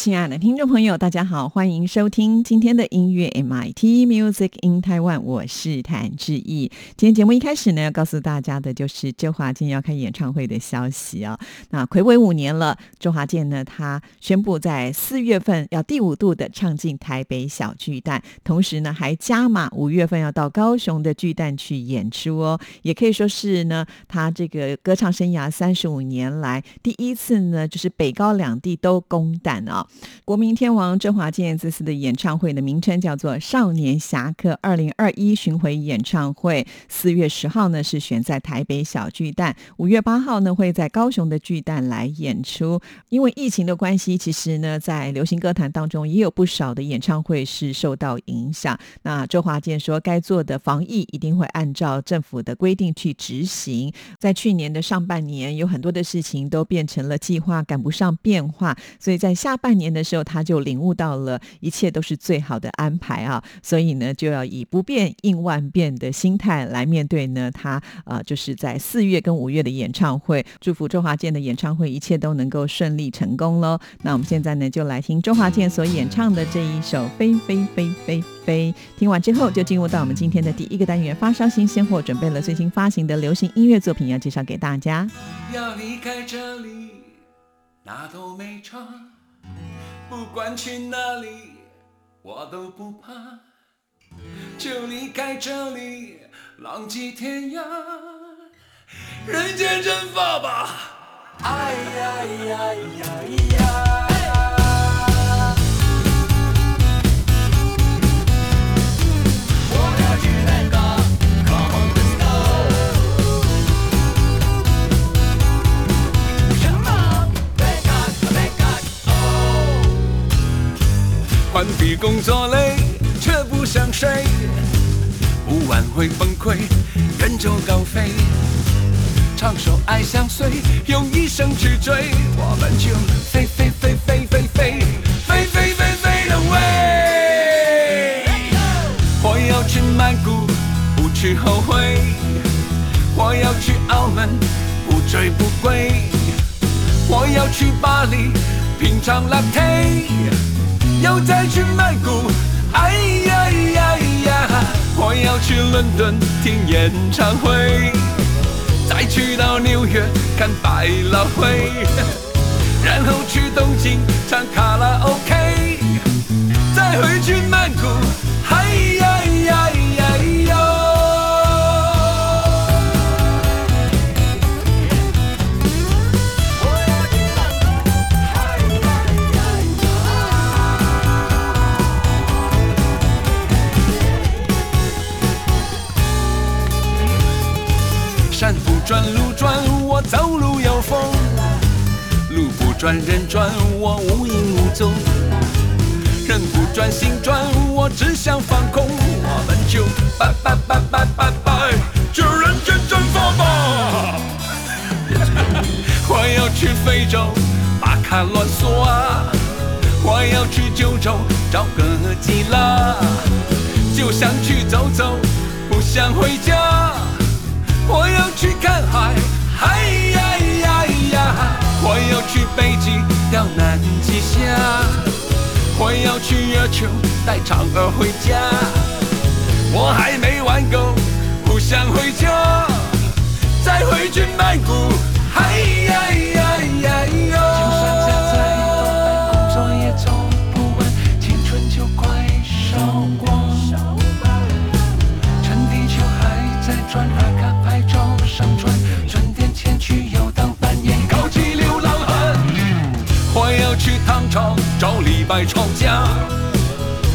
亲爱的听众朋友，大家好，欢迎收听今天的音乐 MIT Music in Taiwan，我是谭志毅。今天节目一开始呢，要告诉大家的就是周华健要开演唱会的消息啊。那暌违五年了，周华健呢，他宣布在四月份要第五度的唱进台北小巨蛋，同时呢，还加码五月份要到高雄的巨蛋去演出哦。也可以说是呢，他这个歌唱生涯三十五年来第一次呢，就是北高两地都攻胆啊。国民天王周华健这次的演唱会的名称叫做《少年侠客二零二一巡回演唱会》。四月十号呢是选在台北小巨蛋，五月八号呢会在高雄的巨蛋来演出。因为疫情的关系，其实呢在流行歌坛当中也有不少的演唱会是受到影响。那周华健说，该做的防疫一定会按照政府的规定去执行。在去年的上半年，有很多的事情都变成了计划赶不上变化，所以在下半年。的时候，他就领悟到了一切都是最好的安排啊，所以呢，就要以不变应万变的心态来面对呢。他呃，就是在四月跟五月的演唱会，祝福周华健的演唱会一切都能够顺利成功喽。那我们现在呢，就来听周华健所演唱的这一首《飞飞飞飞飞》。听完之后，就进入到我们今天的第一个单元——发烧新鲜货，准备了最新发行的流行音乐作品要介绍给大家。要离开这里，那都没差。不管去哪里，我都不怕，就离开这里，浪迹天涯，人间蒸发吧！哎呀呀呀呀！完毕工作累，却不想睡，不晚会崩溃，远走高飞，唱首爱相随，用一生去追，我们就飞飞飞飞飞飞飞飞飞飞的飞。我要去曼谷，不去后悔，我要去澳门，不醉不归，我要去巴黎，品尝 latte。又再去曼谷，哎呀呀呀！我要去伦敦听演唱会，再去到纽约看百老汇，然后去东京唱卡拉 OK，再回去曼谷，哎转路转，我走路有风；路不转人转，我无影无踪。人不转心转，我只想放空。我们就拜拜拜拜拜拜，就人间蒸发吧！我要去非洲巴卡乱索啊，我要去九州找个基拉，就想去走走，不想回家。我要去看海，嗨呀呀呀！我要去北极钓南极虾，我要去月球带嫦娥回家。我还没玩够，不想回家，再回去曼谷，嗨呀呀找李白吵架，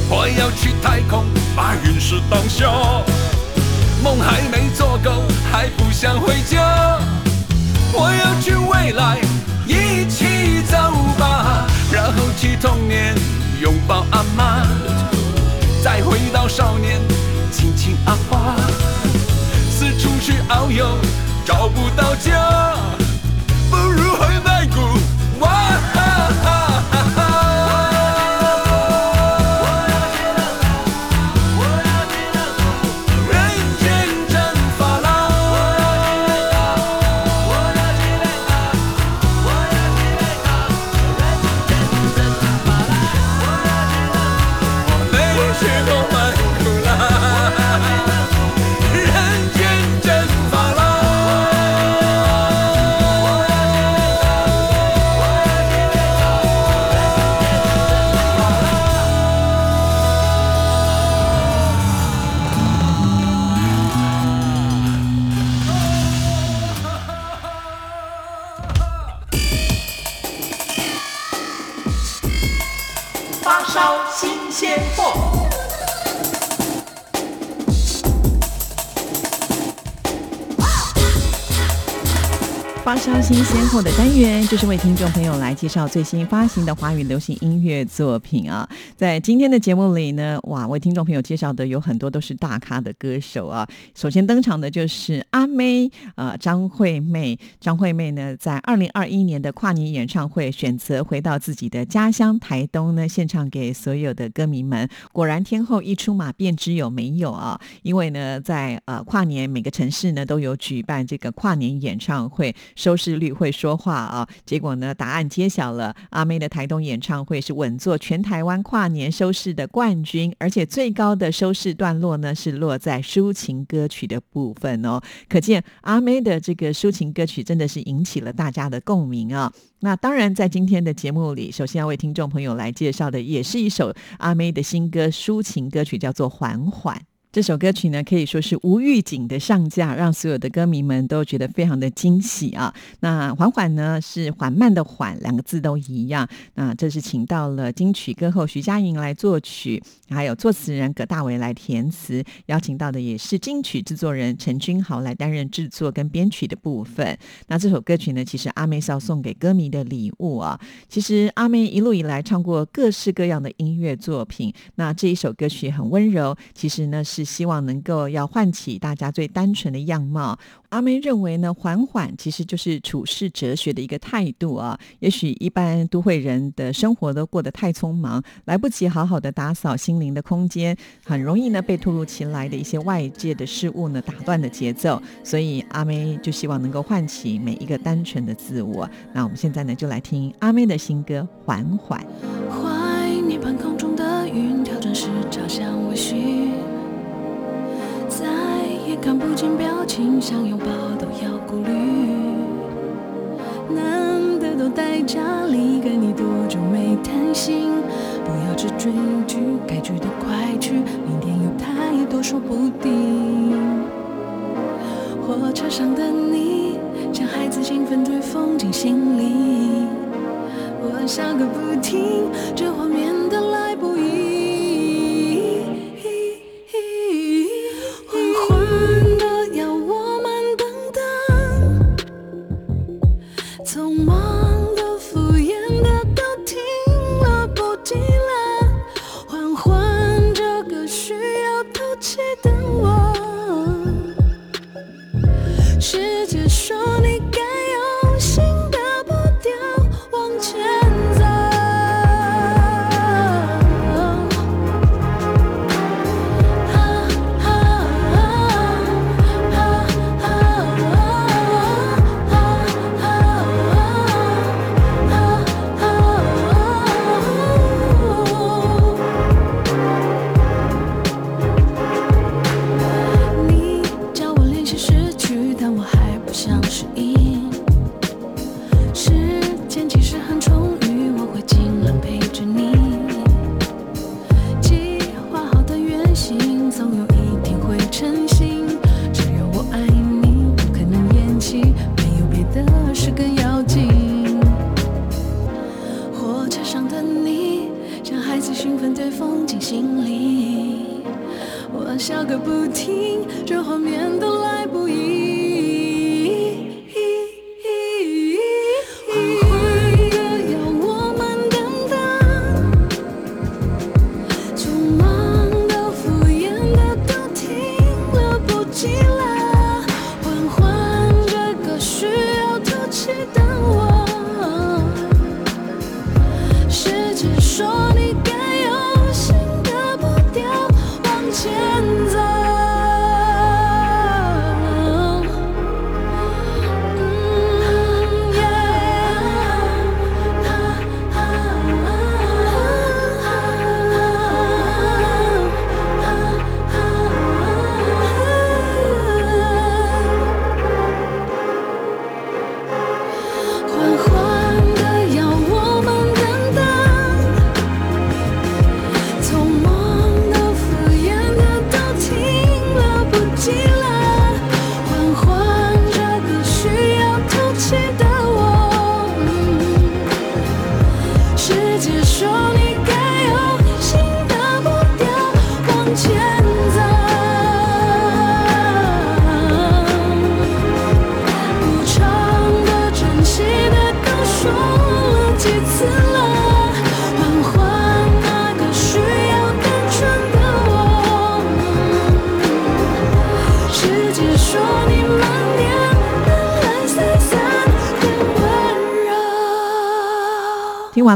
我要去太空，把陨石当笑。梦还没做够，还不想回家。我要去未来，一起走吧。然后去童年，拥抱阿妈。再回到少年，亲亲阿爸。四处去遨游，找不到家，不如回白骨。就是听众朋友来介绍最新发行的华语流行音乐作品啊。在今天的节目里呢，哇，为听众朋友介绍的有很多都是大咖的歌手啊。首先登场的就是阿妹，呃，张惠妹。张惠妹呢，在二零二一年的跨年演唱会选择回到自己的家乡台东呢，献唱给所有的歌迷们。果然天后一出马便知有没有啊！因为呢，在呃跨年每个城市呢都有举办这个跨年演唱会，收视率会说话啊。结果呢，答案揭晓了，阿妹的台东演唱会是稳坐全台湾跨年收视的冠军，而且最高的收视段落呢是落在抒情歌曲的部分哦。可见阿妹的这个抒情歌曲真的是引起了大家的共鸣啊。那当然，在今天的节目里，首先要为听众朋友来介绍的，也是一首阿妹的新歌抒情歌曲，叫做《缓缓》。这首歌曲呢，可以说是无预警的上架，让所有的歌迷们都觉得非常的惊喜啊。那缓缓呢，是缓慢的缓，两个字都一样。那这是请到了金曲歌后徐佳莹来作曲，还有作词人葛大为来填词，邀请到的也是金曲制作人陈君豪来担任制作跟编曲的部分。那这首歌曲呢，其实阿妹是要送给歌迷的礼物啊。其实阿妹一路以来唱过各式各样的音乐作品，那这一首歌曲很温柔，其实呢是希望能够要唤起大家最单纯的样貌。阿妹认为呢，缓缓其实就是处世哲学的一个态度啊。也许一般都会人的生活都过得太匆忙，来不及好好的打扫心灵的空间，很容易呢被突如其来的一些外界的事物呢打断的节奏。所以阿妹就希望能够唤起每一个单纯的自我。那我们现在呢就来听阿妹的新歌《缓缓》。怀念半空中的云，调整时朝向微醺，看不见表情，想拥抱都要顾虑。难得都待家里，跟你多久没谈心？不要只追剧，该去的快去，明天有太多说不定。火车上的你，像孩子兴奋追风进心里。我笑个不停，这画面的笑个不停，这画面都来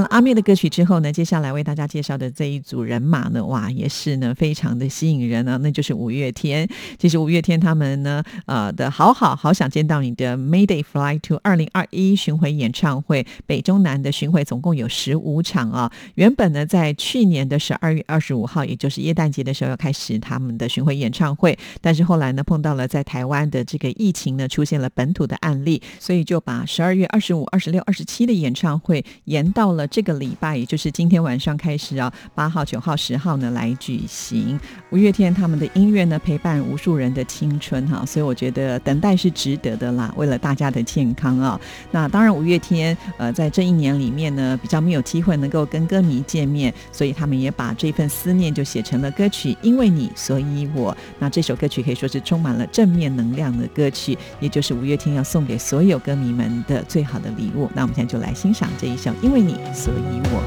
阿妹的歌曲之后呢，接下来为大家介绍的这一组人马呢，哇，也是呢非常的吸引人呢，那就是五月天。其实五月天他们呢，呃的好好好想见到你的 Mayday Fly to 二零二一巡回演唱会，北中南的巡回总共有十五场啊。原本呢，在去年的十二月二十五号，也就是耶诞节的时候要开始他们的巡回演唱会，但是后来呢，碰到了在台湾的这个疫情呢，出现了本土的案例，所以就把十二月二十五、二十六、二十七的演唱会延到了这个礼拜，也就是今天晚上开始啊，八号、九号、十号呢来举行。五月天他们的音乐呢，陪伴无数人的青春哈，所以我觉得等待是值得的啦。为了大家的健康啊，那当然五月天呃在这一年里面呢，比较没有机会能够跟歌迷见面，所以他们也把这份思念就写成了歌曲《因为你所以我》。那这首歌曲可以说是充满了正面能量的歌曲，也就是五月天要送给所有歌迷们的最好的礼物。那我们现在就来欣赏这一首《因为你所以我》。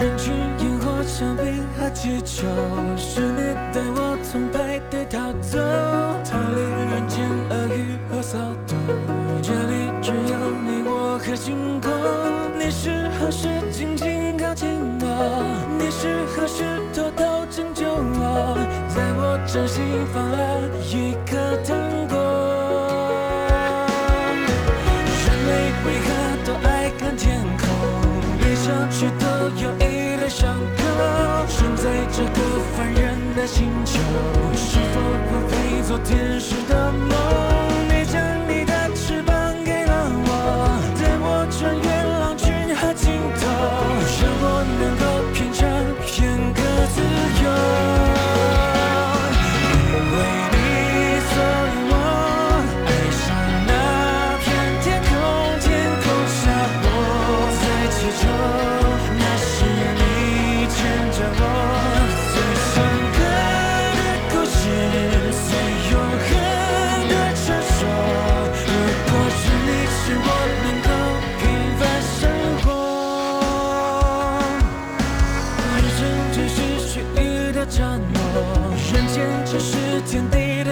人群烟火、香槟和气球，是你带我从派对逃走，逃离人间恶语和骚动。这里只有你我和星空。你是何时静静靠近我？你是何时偷偷拯救我？在我掌心放了一颗糖果。有一堆伤口。生在这个凡人的星球，是否不配做天使的梦？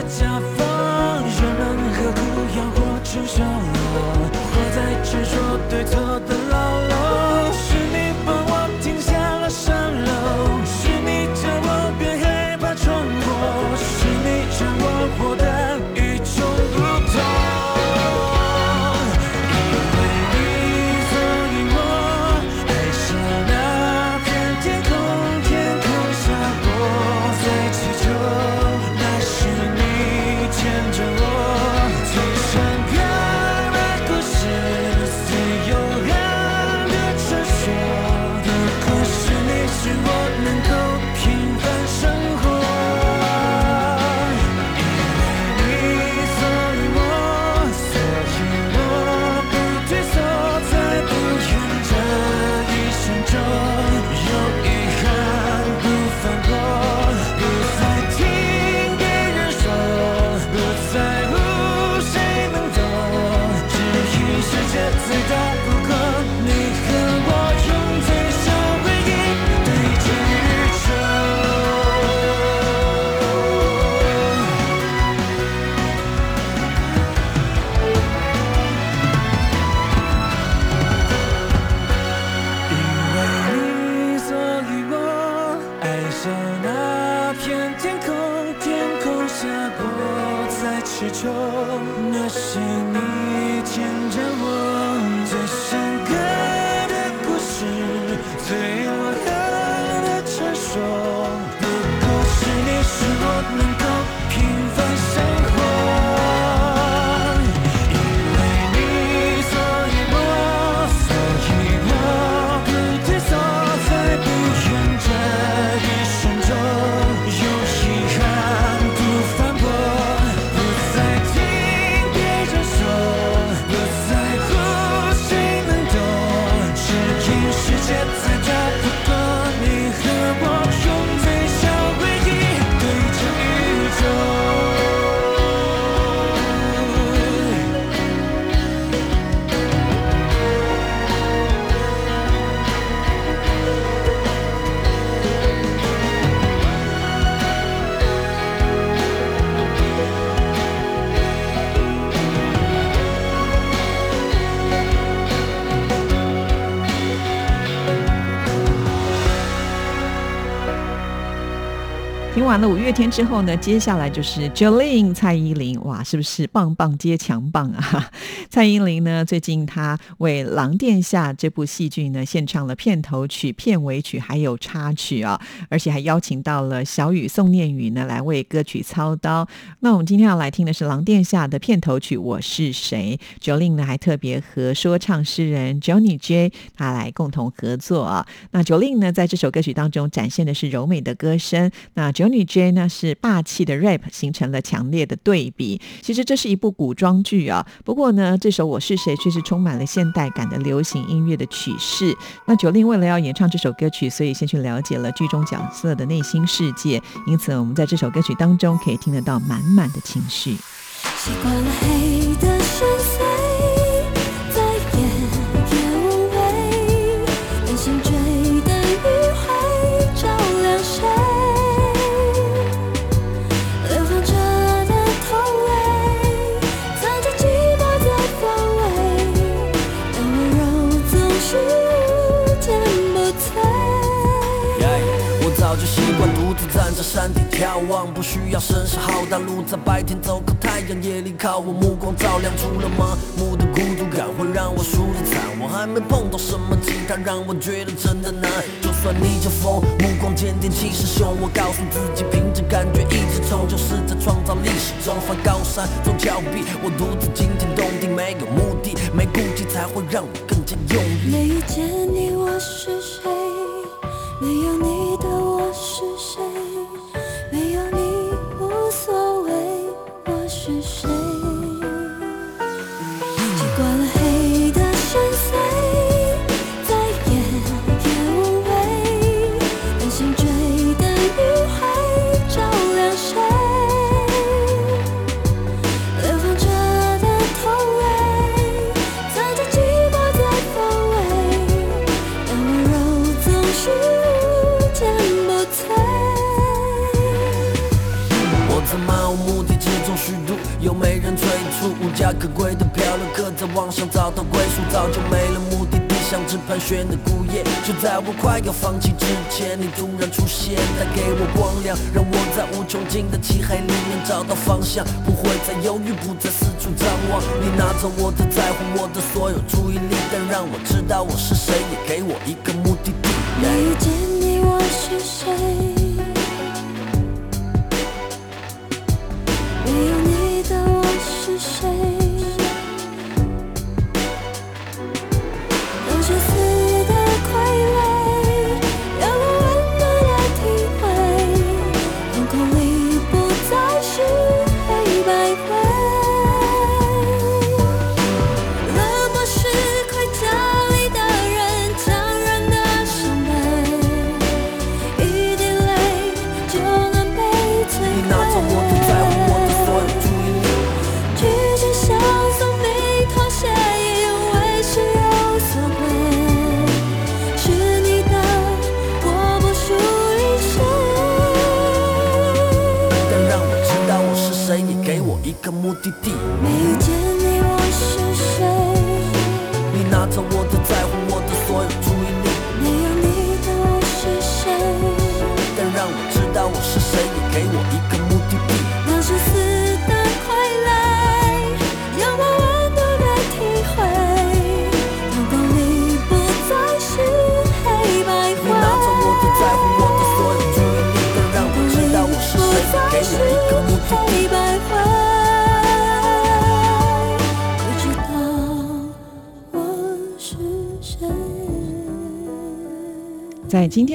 地求，那五月天之后呢，接下来就是 Jolin 蔡依林，哇，是不是棒棒接强棒啊？蔡依林呢，最近她为《狼殿下》这部戏剧呢献唱了片头曲、片尾曲还有插曲啊，而且还邀请到了小雨宋念宇呢来为歌曲操刀。那我们今天要来听的是《狼殿下》的片头曲《我是谁》，Jolin 呢还特别和说唱诗人 Johnny J 他来共同合作啊。那 Jolin 呢在这首歌曲当中展现的是柔美的歌声，那 Johnny J 呢是霸气的 rap，形成了强烈的对比。其实这是一部古装剧啊，不过呢，这首《我是谁》却是充满了现代感的流行音乐的曲式。那九令为了要演唱这首歌曲，所以先去了解了剧中角色的内心世界，因此我们在这首歌曲当中可以听得到满满的情绪。习惯了黑的山顶眺望，不需要声势浩大，路在白天走靠太阳，夜里靠我目光照亮。除了麻木的孤独感会让我输得惨，我还没碰到什么其他让我觉得真的难。就算逆着风，目光坚定气势汹，我告诉自己凭着感觉一直冲，就是在创造历史中翻高山走峭壁。我独自惊天动地，没有目的，没顾忌才会让我更加用力。没遇见你，我是谁？没有你无家可归的漂流客在网上找到归宿，早就没了目的地，像只盘旋的孤雁。就在我快要放弃之前，你突然出现，带给我光亮，让我在无穷尽的漆黑里面找到方向，不会再犹豫，不再四处张望。你拿走我的在乎，我的所有注意力，但让我知道我是谁，也给我一个目的地。遇见你，我是谁？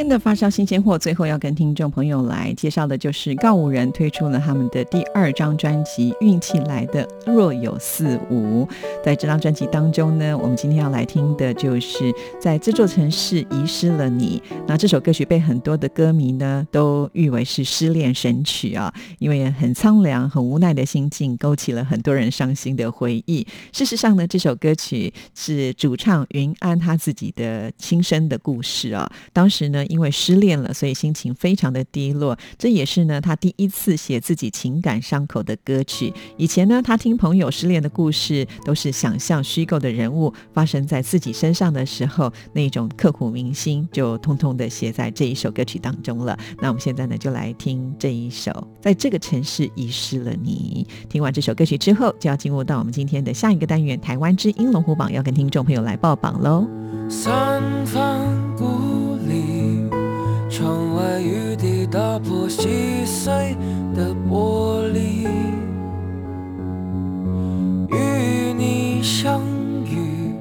的发烧新鲜货，最后要跟听众朋友来介绍的就是告五人推出了他们的第二张专辑《运气来的若有似无》。在这张专辑当中呢，我们今天要来听的就是在这座城市遗失了你。那这首歌曲被很多的歌迷呢都誉为是失恋神曲啊，因为很苍凉、很无奈的心境，勾起了很多人伤心的回忆。事实上呢，这首歌曲是主唱云安他自己的亲身的故事啊。当时呢，因因为失恋了，所以心情非常的低落。这也是呢，他第一次写自己情感伤口的歌曲。以前呢，他听朋友失恋的故事，都是想象虚构的人物发生在自己身上的时候，那种刻骨铭心，就通通的写在这一首歌曲当中了。那我们现在呢，就来听这一首《在这个城市遗失了你》。听完这首歌曲之后，就要进入到我们今天的下一个单元——台湾之音龙虎榜，要跟听众朋友来报榜喽。三番故里，窗外雨滴打破细碎的玻璃，与你相遇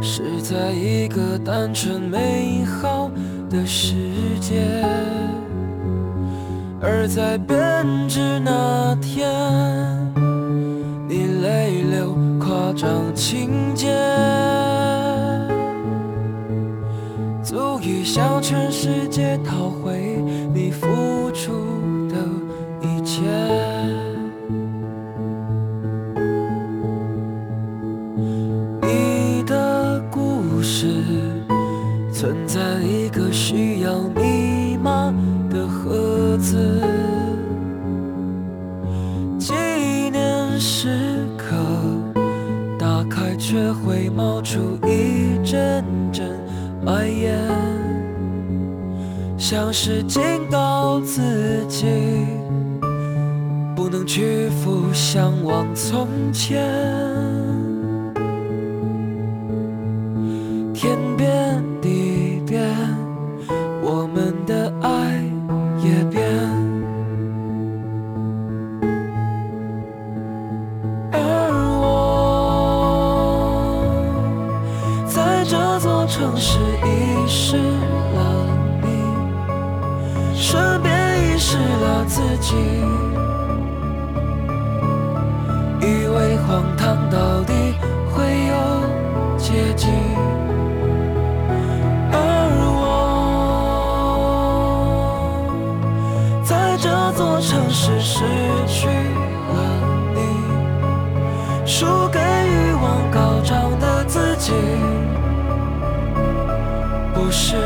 是在一个单纯美好的世界，而在编织那天，你泪流夸张情节。足以向全世界讨回警告自己，不能屈服，向往从前。的自己。不是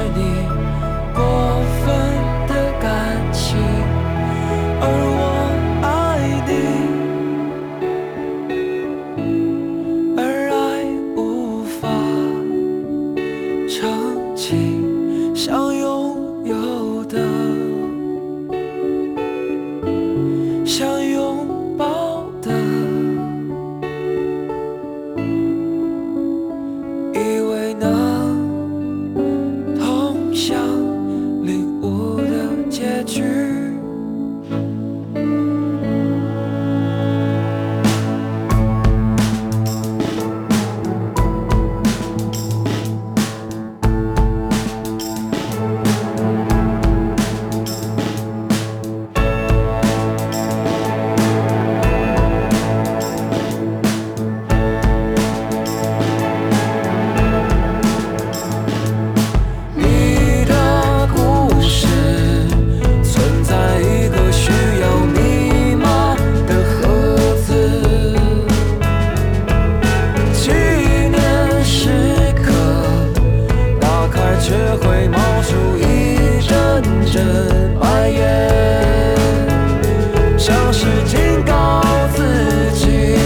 警告自己，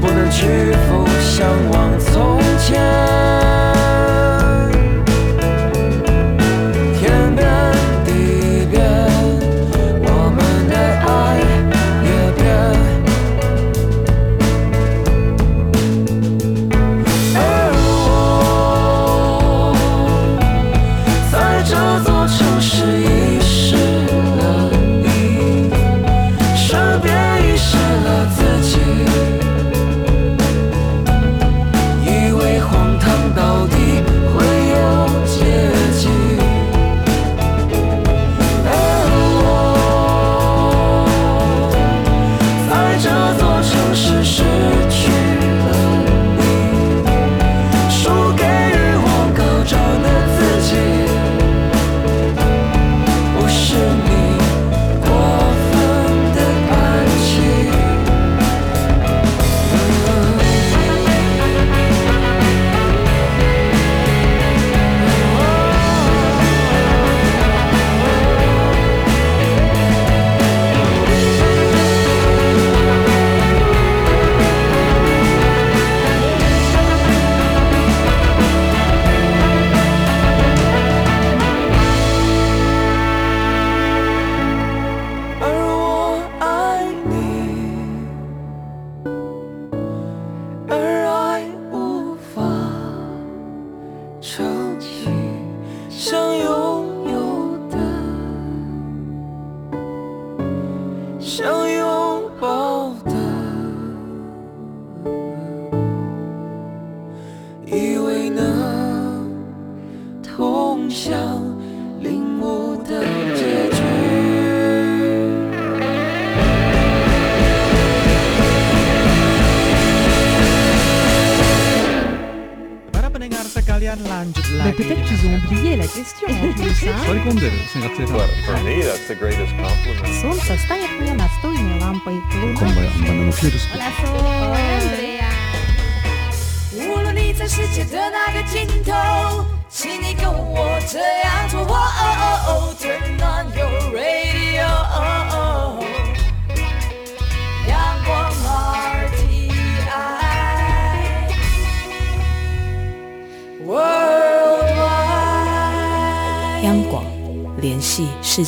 不能屈服，向往从前。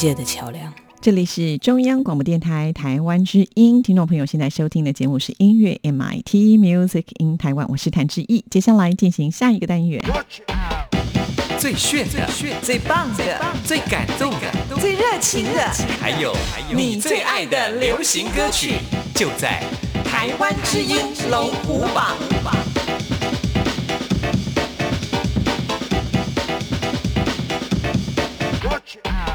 界的桥梁。这里是中央广播电台台湾之音，听众朋友现在收听的节目是音乐 MIT Music in Taiwan，我是谭志毅。接下来进行下一个单元，最炫的、最棒的、最感动的，最热情的，还有你最爱的流行歌曲，就在台湾之音龙虎榜。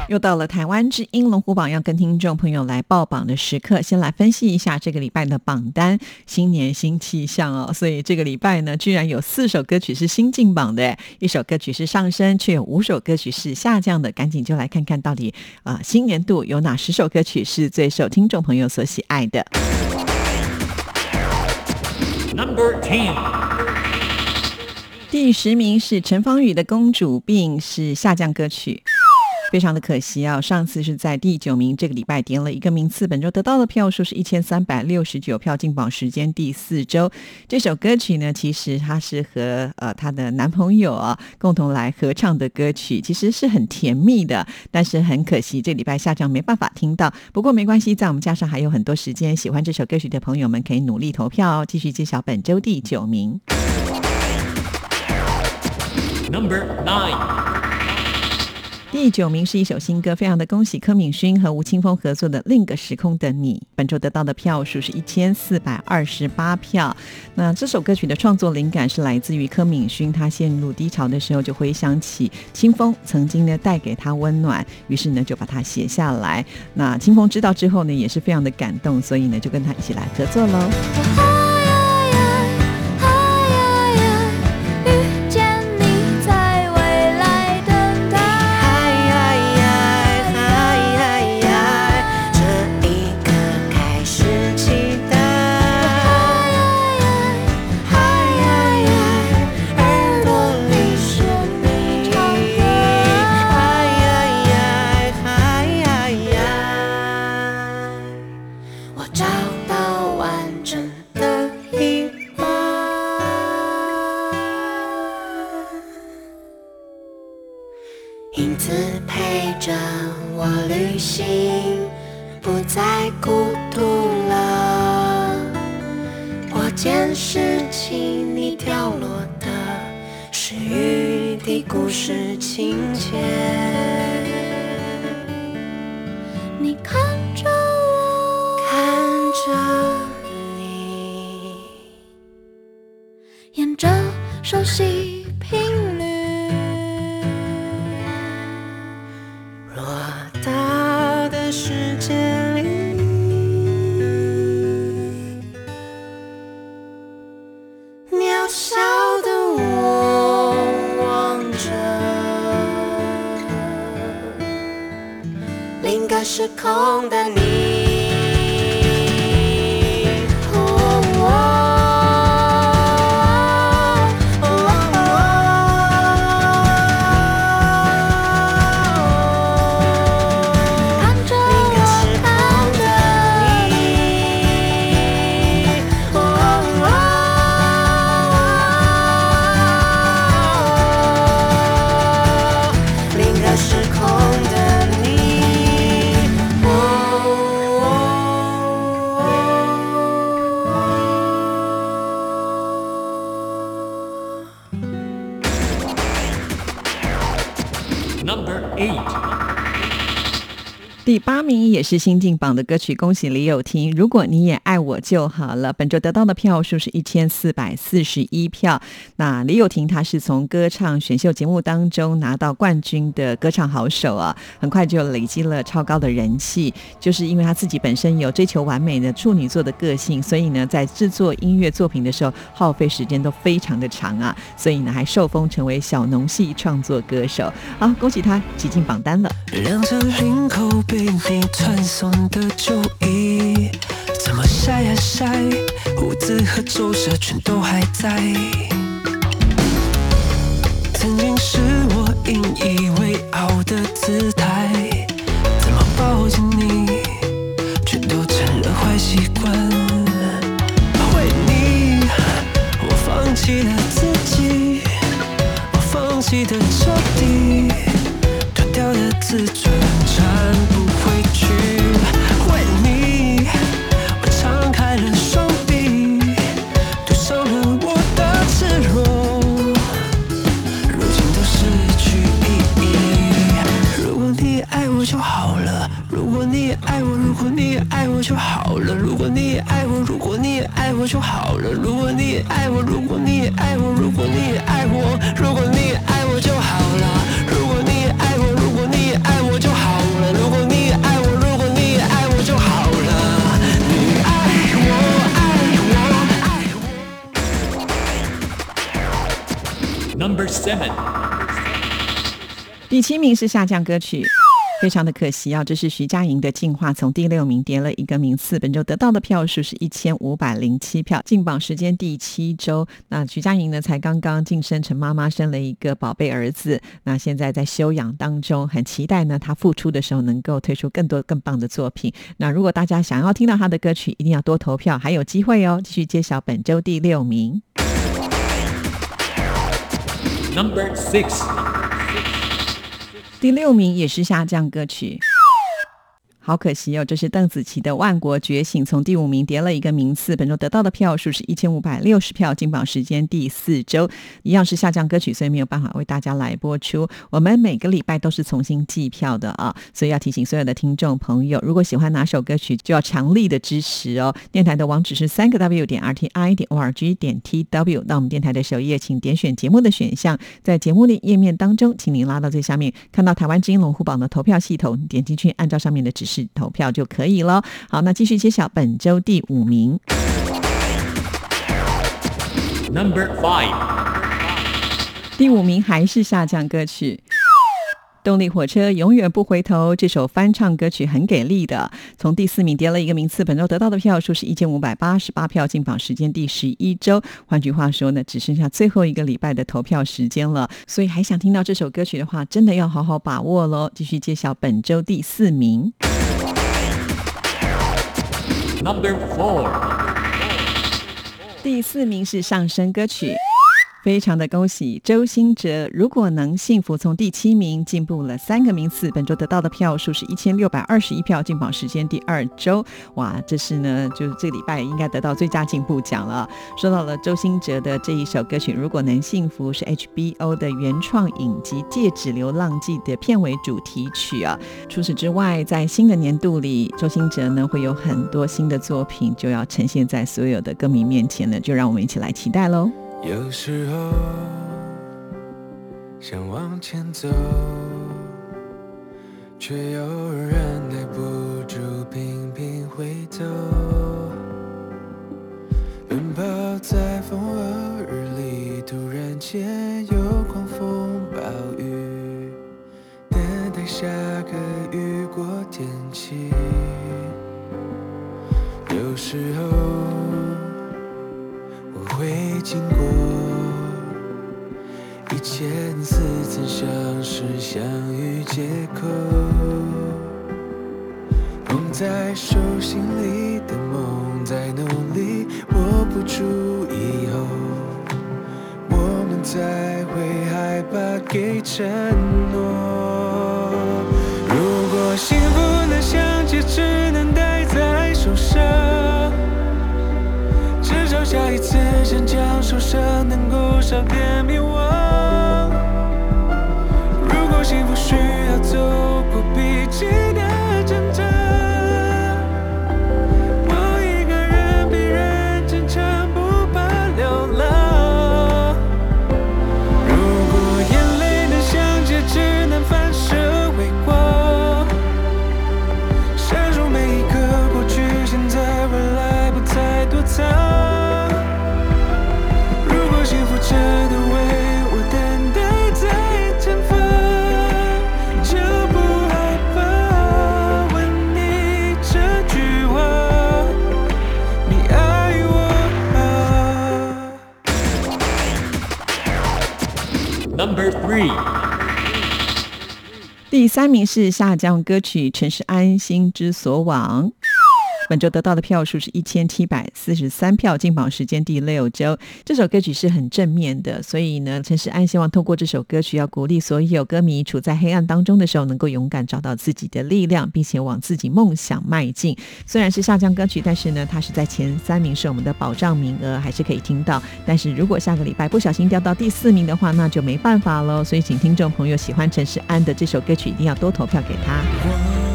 又到了台湾之音龙虎榜要跟听众朋友来报榜的时刻。先来分析一下这个礼拜的榜单，新年新气象哦，所以这个礼拜呢，居然有四首歌曲是新进榜的，一首歌曲是上升，却有五首歌曲是下降的。赶紧就来看看到底啊、呃新年度有哪十首歌曲是最受听众朋友所喜爱的。Number Ten。第十名是陈芳宇的《公主病》，是下降歌曲。非常的可惜啊！上次是在第九名，这个礼拜跌了一个名次，本周得到的票数是一千三百六十九票，进榜时间第四周。这首歌曲呢，其实它是和呃她的男朋友啊共同来合唱的歌曲，其实是很甜蜜的，但是很可惜这礼拜下降没办法听到。不过没关系，在我们加上还有很多时间，喜欢这首歌曲的朋友们可以努力投票哦，继续揭晓本周第九名。Number Nine。第九名是一首新歌，非常的恭喜柯敏勋和吴青峰合作的《另一个时空的你》，本周得到的票数是一千四百二十八票。那这首歌曲的创作灵感是来自于柯敏勋，他陷入低潮的时候就回想起清风曾经呢带给他温暖，于是呢就把它写下来。那清风知道之后呢也是非常的感动，所以呢就跟他一起来合作喽。ping 是新进榜的歌曲，恭喜李友廷。如果你也我就好了。本周得到的票数是一千四百四十一票。那李友廷他是从歌唱选秀节目当中拿到冠军的歌唱好手啊，很快就累积了超高的人气。就是因为他自己本身有追求完美的处女座的个性，所以呢，在制作音乐作品的时候耗费时间都非常的长啊，所以呢还受封成为小农系创作歌手。好，恭喜他挤进榜单了。两领口被你传送的旧衣，怎么晒呀晒，胡子和皱褶全都还在。曾经是我引以为傲的姿态，怎么抱紧你，全都成了坏习惯。为你，我放弃了自己，我放弃的彻底。脱掉的自尊我就好了，如果你爱我，如果你爱我，如果你爱我，如果你爱我就好了，如果你爱我，如果你爱我就好了，如果你爱我，如果你爱我就好了，你爱我，爱我，爱我。Number seven，第七名是下降歌曲。非常的可惜啊，这是徐佳莹的《进化》，从第六名跌了一个名次。本周得到的票数是一千五百零七票，进榜时间第七周。那徐佳莹呢，才刚刚晋升成妈妈，生了一个宝贝儿子，那现在在休养当中，很期待呢，她复出的时候能够推出更多更棒的作品。那如果大家想要听到她的歌曲，一定要多投票，还有机会哦。继续揭晓本周第六名。Number six，第六名也是下降歌曲。好可惜哦，这是邓紫棋的《万国觉醒》，从第五名跌了一个名次。本周得到的票数是一千五百六十票，进榜时间第四周，一样是下降歌曲，所以没有办法为大家来播出。我们每个礼拜都是重新计票的啊，所以要提醒所有的听众朋友，如果喜欢哪首歌曲，就要强力的支持哦。电台的网址是三个 w 点 r t i 点 o r g 点 t w。那我们电台的首页，请点选节目的选项，在节目的页面当中，请您拉到最下面，看到台湾金龙虎榜的投票系统，点进去，按照上面的指示投票就可以了。好，那继续揭晓本周第五名。Number five，第五名还是下降歌曲。动力火车永远不回头这首翻唱歌曲很给力的，从第四名跌了一个名次，本周得到的票数是一千五百八十八票，进榜时间第十一周。换句话说呢，只剩下最后一个礼拜的投票时间了，所以还想听到这首歌曲的话，真的要好好把握喽。继续揭晓本周第四名。Number four，第四名是上升歌曲。非常的恭喜周兴哲！如果能幸福，从第七名进步了三个名次，本周得到的票数是一千六百二十一票，进榜时间第二周。哇，这是呢，就是这礼拜应该得到最佳进步奖了。说到了周兴哲的这一首歌曲《如果能幸福》，是 HBO 的原创影集《戒指流浪记》的片尾主题曲啊。除此之外，在新的年度里，周兴哲呢会有很多新的作品就要呈现在所有的歌迷面前呢，就让我们一起来期待喽。有时候想往前走，却又忍耐不住频频回头。奔跑在风和日丽，突然间有狂风暴雨，等待下个雨过天晴。有时候。会经过一千次曾相识相遇借口，捧在手心里的梦在努力握不住以后，我们才会害怕给承诺。想将受伤能够少点迷惘。三名是下降歌曲陈势安《心之所往》。本周得到的票数是一千七百四十三票，进榜时间第六周。这首歌曲是很正面的，所以呢，陈势安希望透过这首歌曲，要鼓励所有歌迷处在黑暗当中的时候，能够勇敢找到自己的力量，并且往自己梦想迈进。虽然是下降歌曲，但是呢，它是在前三名，是我们的保障名额，还是可以听到。但是如果下个礼拜不小心掉到第四名的话，那就没办法喽。所以，请听众朋友喜欢陈势安的这首歌曲，一定要多投票给他。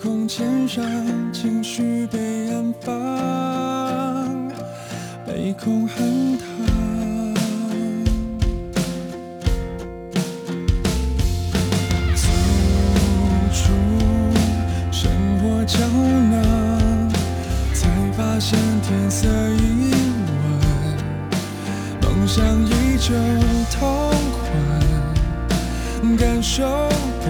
空肩上情绪被安放，没空喊他。走出生活胶囊，才发现天色已晚。梦想依旧痛快，感受不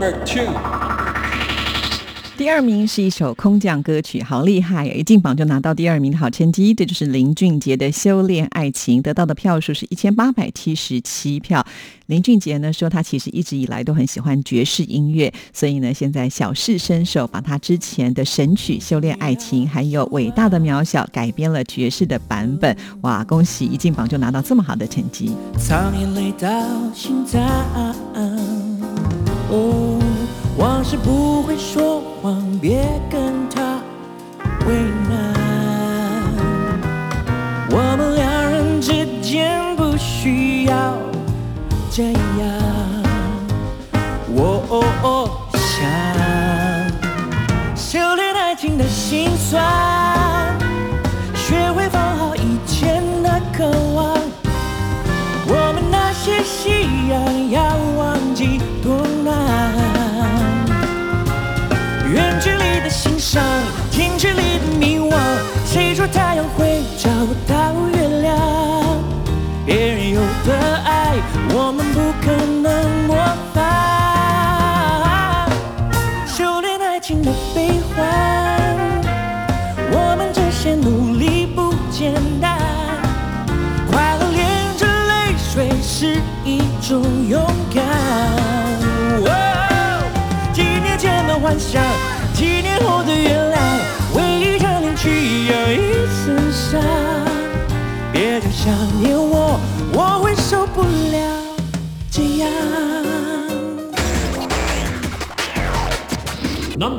Number two. 第二名是一首空降歌曲，好厉害！一进榜就拿到第二名的好成绩，这就是林俊杰的《修炼爱情》，得到的票数是一千八百七十七票。林俊杰呢说，他其实一直以来都很喜欢爵士音乐，所以呢，现在小试身手，把他之前的神曲《修炼爱情》还有《伟大的渺小》改编了爵士的版本。哇，恭喜一进榜就拿到这么好的成绩！藏眼泪到心脏。哦，往事不会说谎，别跟他为难。我们两人之间不需要这样。我哦哦想修炼爱情的心酸，学会放好以前的渴望。我们那些夕阳要上，停止你，的迷惘。谁说太阳会找到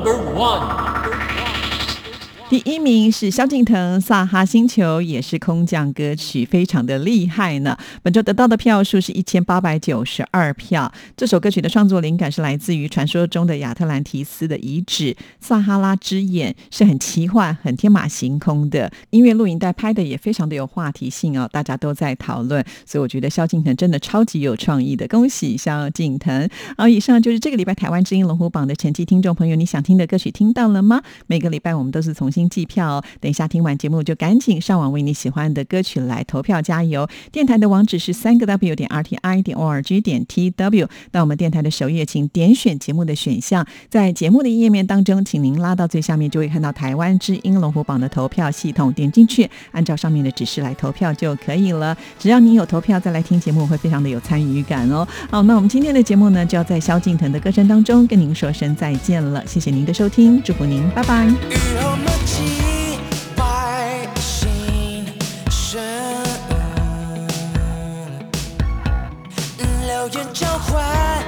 Number one. 第一名是萧敬腾《撒哈星球》，也是空降歌曲，非常的厉害呢。本周得到的票数是一千八百九十二票。这首歌曲的创作灵感是来自于传说中的亚特兰提斯的遗址撒哈拉之眼，是很奇幻、很天马行空的。音乐录影带拍的也非常的有话题性哦，大家都在讨论，所以我觉得萧敬腾真的超级有创意的，恭喜萧敬腾！好，以上就是这个礼拜台湾之音龙虎榜的成绩，听众朋友，你想听的歌曲听到了吗？每个礼拜我们都是重新计票。等一下听完节目就赶紧上网为你喜欢的歌曲来投票加油。电台的网址是三个 W 点 R T I 点 O R G 点 T W。到我们电台的首页，请点选节目的选项，在节目的页面当中，请您拉到最下面，就会看到台湾之音龙虎榜的投票系统，点进去，按照上面的指示来投票就可以了。只要你有投票，再来听节目会非常的有参与感哦。好，那我们今天的节目呢，就要在萧敬腾的歌声当中跟您说声再见了。谢谢您的收听，祝福您，拜拜。雨后默契，外心深，留言交换，